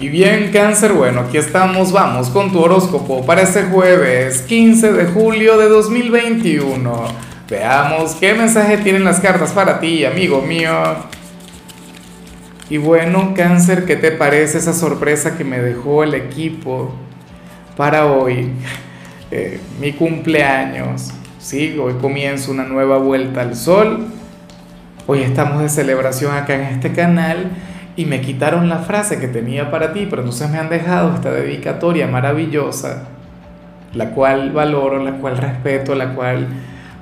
Y bien, cáncer, bueno, aquí estamos, vamos con tu horóscopo para este jueves 15 de julio de 2021. Veamos qué mensaje tienen las cartas para ti, amigo mío. Y bueno, cáncer, ¿qué te parece esa sorpresa que me dejó el equipo para hoy? Eh, mi cumpleaños. Sí, hoy comienzo una nueva vuelta al sol. Hoy estamos de celebración acá en este canal y me quitaron la frase que tenía para ti, pero entonces me han dejado esta dedicatoria maravillosa, la cual valoro, la cual respeto, la cual,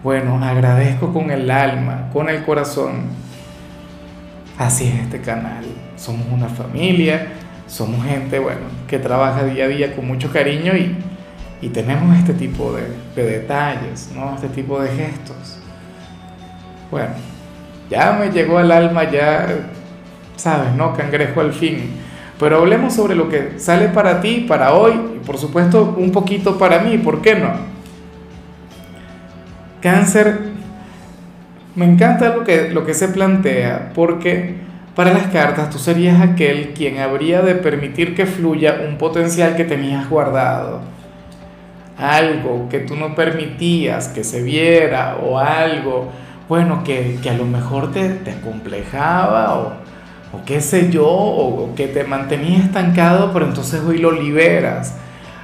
bueno, agradezco con el alma, con el corazón. Así es este canal, somos una familia, somos gente, bueno, que trabaja día a día con mucho cariño y, y tenemos este tipo de, de detalles, ¿no? Este tipo de gestos. Bueno, ya me llegó al alma ya ¿sabes? ¿No? Cangrejo al fin. Pero hablemos sobre lo que sale para ti, para hoy, y por supuesto un poquito para mí, ¿por qué no? Cáncer, me encanta lo que, lo que se plantea, porque para las cartas tú serías aquel quien habría de permitir que fluya un potencial que tenías guardado. Algo que tú no permitías que se viera o algo, bueno, que, que a lo mejor te, te complejaba o, o qué sé yo, o que te mantenía estancado, pero entonces hoy lo liberas.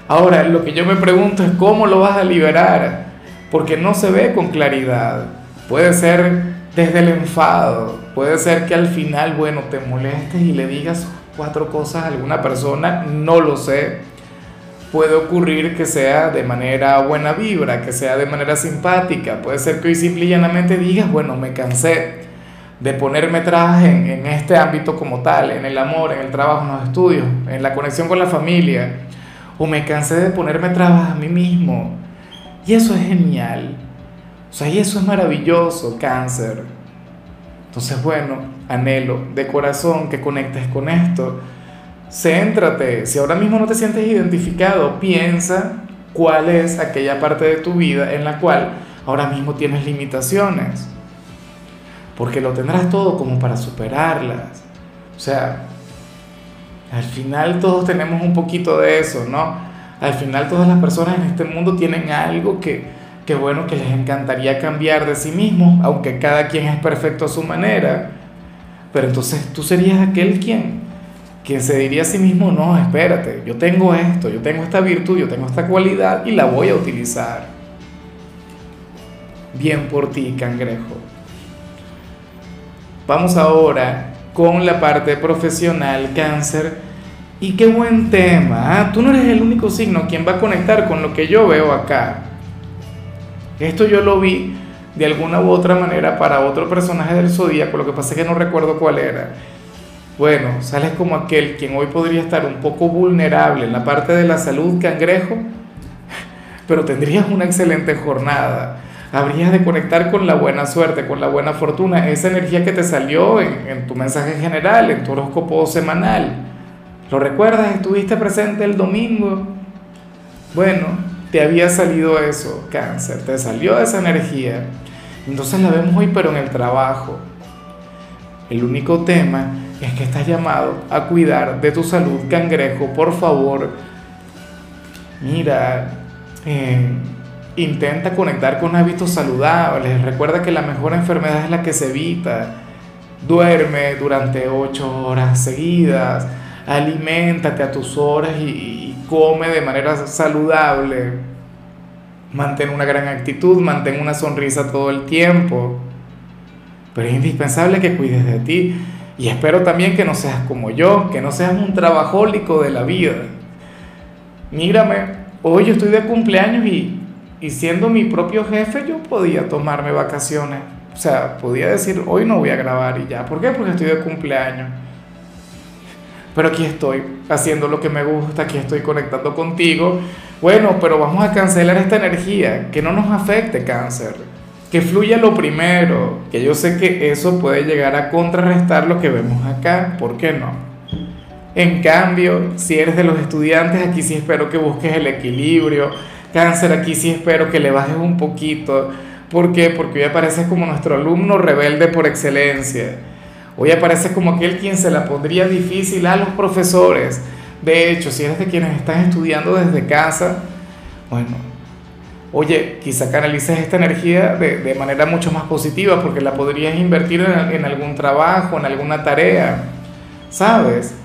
Ahora, lo que yo me pregunto es cómo lo vas a liberar, porque no se ve con claridad. Puede ser desde el enfado, puede ser que al final, bueno, te molestes y le digas cuatro cosas a alguna persona, no lo sé. Puede ocurrir que sea de manera buena vibra, que sea de manera simpática, puede ser que hoy simple y llanamente digas, bueno, me cansé de ponerme trabas en, este ámbito como tal, en el amor, en el trabajo, en los estudios, en la conexión con la familia, o me cansé de ponerme trabas a mí mismo. Y eso es genial. O sea, y eso es maravilloso, cáncer. Entonces, bueno, anhelo de corazón que conectes con esto. Céntrate, si ahora mismo no te sientes identificado, piensa cuál es aquella parte de tu vida en la cual ahora mismo tienes limitaciones porque lo tendrás todo como para superarlas. O sea, al final todos tenemos un poquito de eso, ¿no? Al final todas las personas en este mundo tienen algo que, que bueno, que les encantaría cambiar de sí mismos, aunque cada quien es perfecto a su manera. Pero entonces tú serías aquel quien, quien se diría a sí mismo, no, espérate, yo tengo esto, yo tengo esta virtud, yo tengo esta cualidad y la voy a utilizar. Bien por ti, cangrejo. Vamos ahora con la parte profesional, cáncer. Y qué buen tema. ¿ah? Tú no eres el único signo quien va a conectar con lo que yo veo acá. Esto yo lo vi de alguna u otra manera para otro personaje del zodíaco, lo que pasa es que no recuerdo cuál era. Bueno, sales como aquel quien hoy podría estar un poco vulnerable en la parte de la salud, cangrejo, pero tendrías una excelente jornada habrías de conectar con la buena suerte, con la buena fortuna, esa energía que te salió en, tu mensaje general, en tu horóscopo semanal. ¿Lo recuerdas? ¿Estuviste presente el domingo? Bueno, te había salido eso, cáncer, te salió esa energía. Entonces la vemos hoy, pero en el trabajo. El único tema es que estás llamado a cuidar de tu salud, cangrejo, por favor. Mira, eh, Intenta conectar con hábitos saludables. Recuerda que la mejor enfermedad es la que se evita. Duerme durante ocho horas seguidas. Aliméntate a tus horas y, come de manera saludable. Mantén una gran actitud, mantén una sonrisa todo el tiempo. Pero es indispensable que cuides de ti. Y espero también que no seas como yo, que no seas un trabajólico de la vida. Mírame, hoy yo estoy de cumpleaños y y siendo mi propio jefe, yo podía tomarme vacaciones. O sea, podía decir, hoy no voy a grabar y ya. ¿Por qué? Porque estoy de cumpleaños. Pero aquí estoy haciendo lo que me gusta, aquí estoy conectando contigo. Bueno, pero vamos a cancelar esta energía, que no nos afecte cáncer, que fluya lo primero, que yo sé que eso puede llegar a contrarrestar lo que vemos acá, ¿por qué no? En cambio, si eres de los estudiantes, aquí sí espero que busques el equilibrio, Cáncer, aquí sí espero que le bajes un poquito. ¿Por qué? Porque hoy apareces como nuestro alumno rebelde por excelencia. Hoy apareces como aquel quien se la pondría difícil a los profesores. De hecho, si eres de quienes están estudiando desde casa, bueno, oye, quizá canalices esta energía de, manera mucho más positiva porque la podrías invertir en, algún trabajo, en alguna tarea, ¿sabes?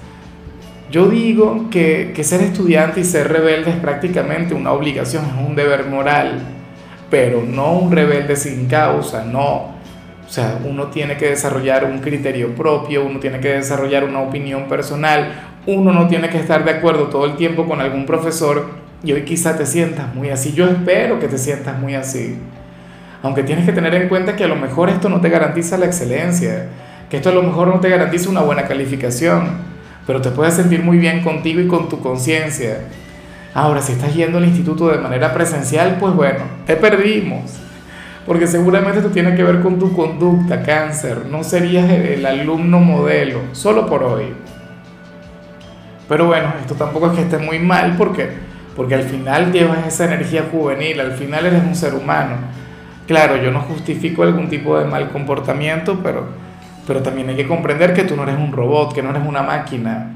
Yo digo que, ser estudiante y ser rebelde es prácticamente una obligación, es un deber moral, pero no un rebelde sin causa, no. O sea, uno tiene que desarrollar un criterio propio, uno tiene que desarrollar una opinión personal, uno no tiene que estar de acuerdo todo el tiempo con algún profesor y hoy quizá te sientas muy así. Yo espero que te sientas muy así. Aunque tienes que tener en cuenta que a lo mejor esto no te garantiza la excelencia, que esto a lo mejor no te garantiza una buena calificación, pero te puedes sentir muy bien contigo y con tu conciencia. Ahora, si estás yendo al instituto de manera presencial, pues bueno, te perdimos. Porque seguramente esto tiene que ver con tu conducta, cáncer. No serías el alumno modelo, solo por hoy. Pero bueno, esto tampoco es que esté muy mal porque, porque al final llevas esa energía juvenil, al final eres un ser humano. Claro, yo no justifico algún tipo de mal comportamiento, pero, pero también hay que comprender que tú no eres un robot, que no eres una máquina.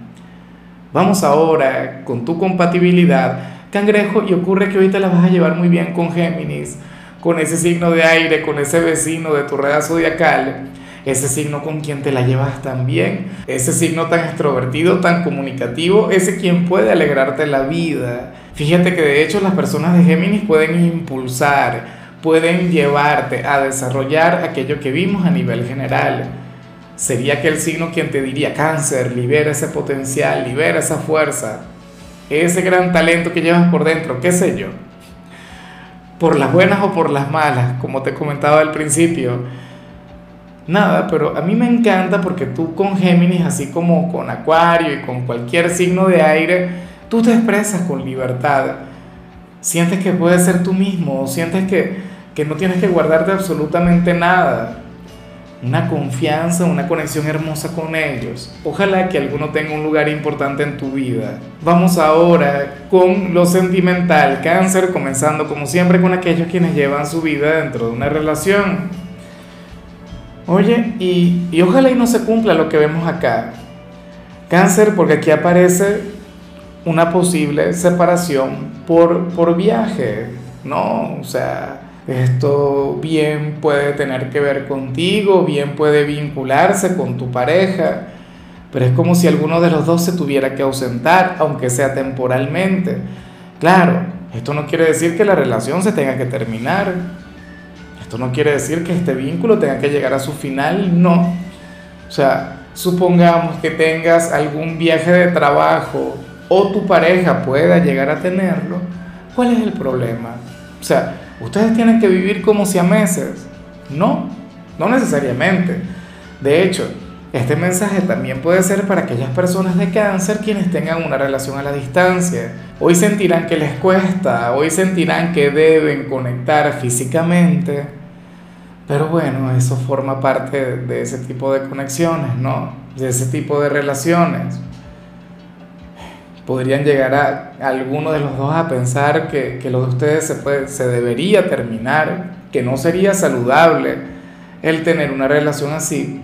Vamos ahora con tu compatibilidad, cangrejo, y ocurre que te la vas a llevar muy bien con Géminis, con ese signo de aire, con ese vecino de tu red zodiacal ese signo con quien te la llevas tan bien, ese signo tan extrovertido, tan comunicativo, ese quien puede alegrarte la vida. Fíjate que de hecho las personas de Géminis pueden impulsar, pueden llevarte a desarrollar aquello que vimos a nivel general. Sería aquel signo quien te diría, cáncer, libera ese potencial, libera esa fuerza, ese gran talento que llevas por dentro, qué sé yo. Por las buenas o por las malas, como te comentaba al principio Nada, pero a mí me encanta porque tú con Géminis, así como con Acuario y con cualquier signo de aire, tú te expresas con libertad. Sientes que puedes ser tú mismo, sientes que, que no tienes que guardarte absolutamente nada. Una confianza, una conexión hermosa con ellos. Ojalá que alguno tenga un lugar importante en tu vida. Vamos ahora con lo sentimental, cáncer, comenzando como siempre con aquellos quienes llevan su vida dentro de una relación. Oye, y, ojalá y no se cumpla lo que vemos acá. Cáncer, porque aquí aparece una posible separación por, por viaje, ¿no? O sea, esto bien puede tener que ver contigo, bien puede vincularse con tu pareja, pero es como si alguno de los dos se tuviera que ausentar, aunque sea temporalmente. Claro, esto no quiere decir que la relación se tenga que terminar, no quiere decir que este vínculo tenga que llegar a su final, no. O sea, supongamos que tengas algún viaje de trabajo o tu pareja pueda llegar a tenerlo, ¿cuál es el problema? O sea, ustedes tienen que vivir como si a meses. No, no necesariamente. De hecho, este mensaje también puede ser para aquellas personas de cáncer quienes tengan una relación a la distancia. Hoy sentirán que les cuesta, hoy sentirán que deben conectar físicamente pero bueno, eso forma parte de ese tipo de conexiones, ¿no? De ese tipo de relaciones. Podrían llegar a alguno de los dos a pensar que, que lo de ustedes se, puede, se debería terminar, que no sería saludable el tener una relación así,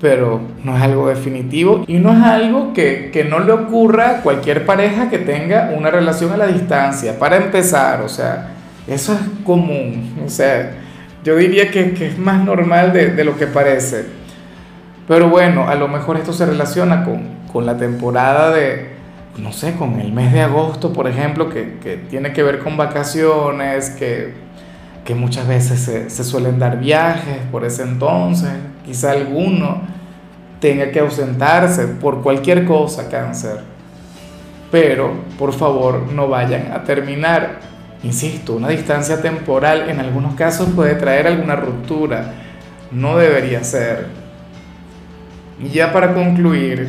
pero no es algo definitivo y no es algo que, que no le ocurra a cualquier pareja que tenga una relación a la distancia. Para empezar, o sea, eso es común, o sea yo diría que, es más normal de, lo que parece. Pero bueno, a lo mejor esto se relaciona con, la temporada de, no sé, con el mes de agosto, por ejemplo, que, tiene que ver con vacaciones, que, muchas veces se, se, suelen dar viajes por ese entonces. Quizá alguno tenga que ausentarse por cualquier cosa, cáncer. Pero, por favor, no vayan a terminar Insisto, una distancia temporal en algunos casos puede traer alguna ruptura, no debería ser. Y ya para concluir,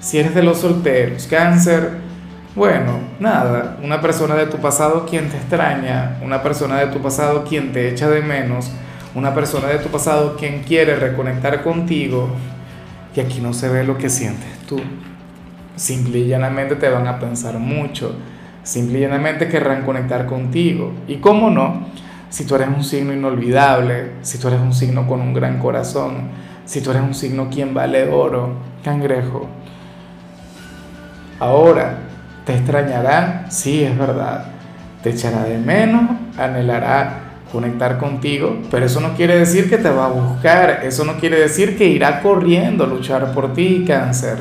si eres de los solteros, cáncer, bueno, nada, una persona de tu pasado quien te extraña, una persona de tu pasado quien te echa de menos, una persona de tu pasado quien quiere reconectar contigo, y aquí no se ve lo que sientes tú. Simple y llanamente te van a pensar mucho Simplemente querrán conectar contigo. Y cómo no, si tú eres un signo inolvidable, si tú eres un signo con un gran corazón, si tú eres un signo quien vale oro, cangrejo. Ahora, te extrañará, sí, es verdad, te echará de menos, anhelará conectar contigo, pero eso no quiere decir que te va a buscar, eso no quiere decir que irá corriendo a luchar por ti, cáncer.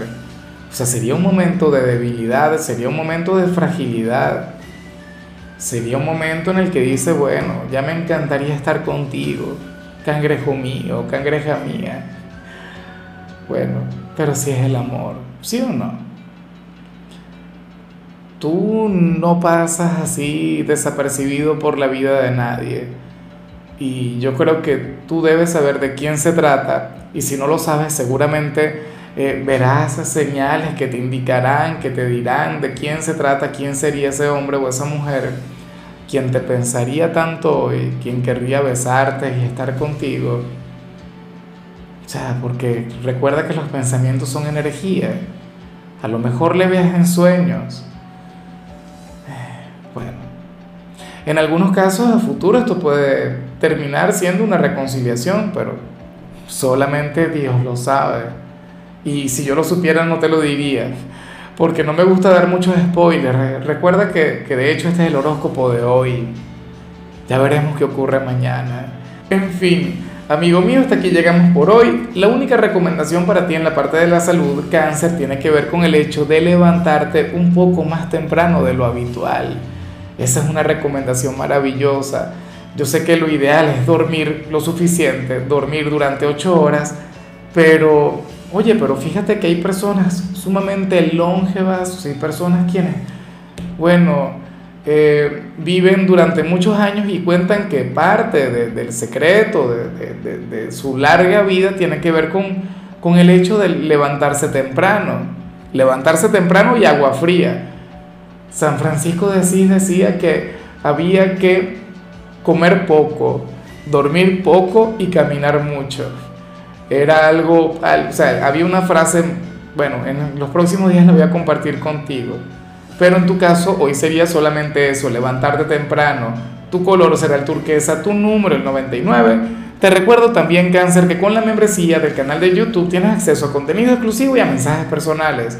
O sea, sería un momento de debilidad, sería un momento de fragilidad, sería un momento en el que dice, bueno, ya me encantaría estar contigo, cangrejo mío, cangreja mía. Bueno, pero si es el amor, ¿sí o no? Tú no pasas así desapercibido por la vida de nadie. Y yo creo que tú debes saber de quién se trata. Y si no lo sabes, seguramente eh, verás señales que te indicarán, que te dirán de quién se trata, quién sería ese hombre o esa mujer, quien te pensaría tanto hoy, quien querría besarte y estar contigo. O sea, porque recuerda que los pensamientos son energía. A lo mejor le veas en sueños en algunos casos a futuro esto puede terminar siendo una reconciliación, pero solamente Dios lo sabe. Y si yo lo supiera no te lo diría, porque no me gusta dar muchos spoilers. Recuerda que, de hecho este es el horóscopo de hoy. Ya veremos qué ocurre mañana. En fin, amigo mío, hasta aquí llegamos por hoy. La única recomendación para ti en la parte de la salud, cáncer, tiene que ver con el hecho de levantarte un poco más temprano de lo habitual. Esa es una recomendación maravillosa. Yo sé que lo ideal es dormir lo suficiente, dormir durante ocho horas, pero, oye, pero fíjate que hay personas sumamente longevas, hay personas quienes, bueno, eh, viven durante muchos años y cuentan que parte del secreto de, de, su larga vida tiene que ver con, con el hecho de levantarse temprano, levantarse temprano y agua fría. San Francisco de Asís decía que había que comer poco, dormir poco y caminar mucho. Era algo, o sea, había una frase, bueno, en los próximos días la voy a compartir contigo. Pero en tu caso, hoy sería solamente eso, levantarte temprano. Tu color será el turquesa, tu número el 99. Te recuerdo también, Cáncer, que con la membresía del canal de YouTube tienes acceso a contenido exclusivo y a mensajes personales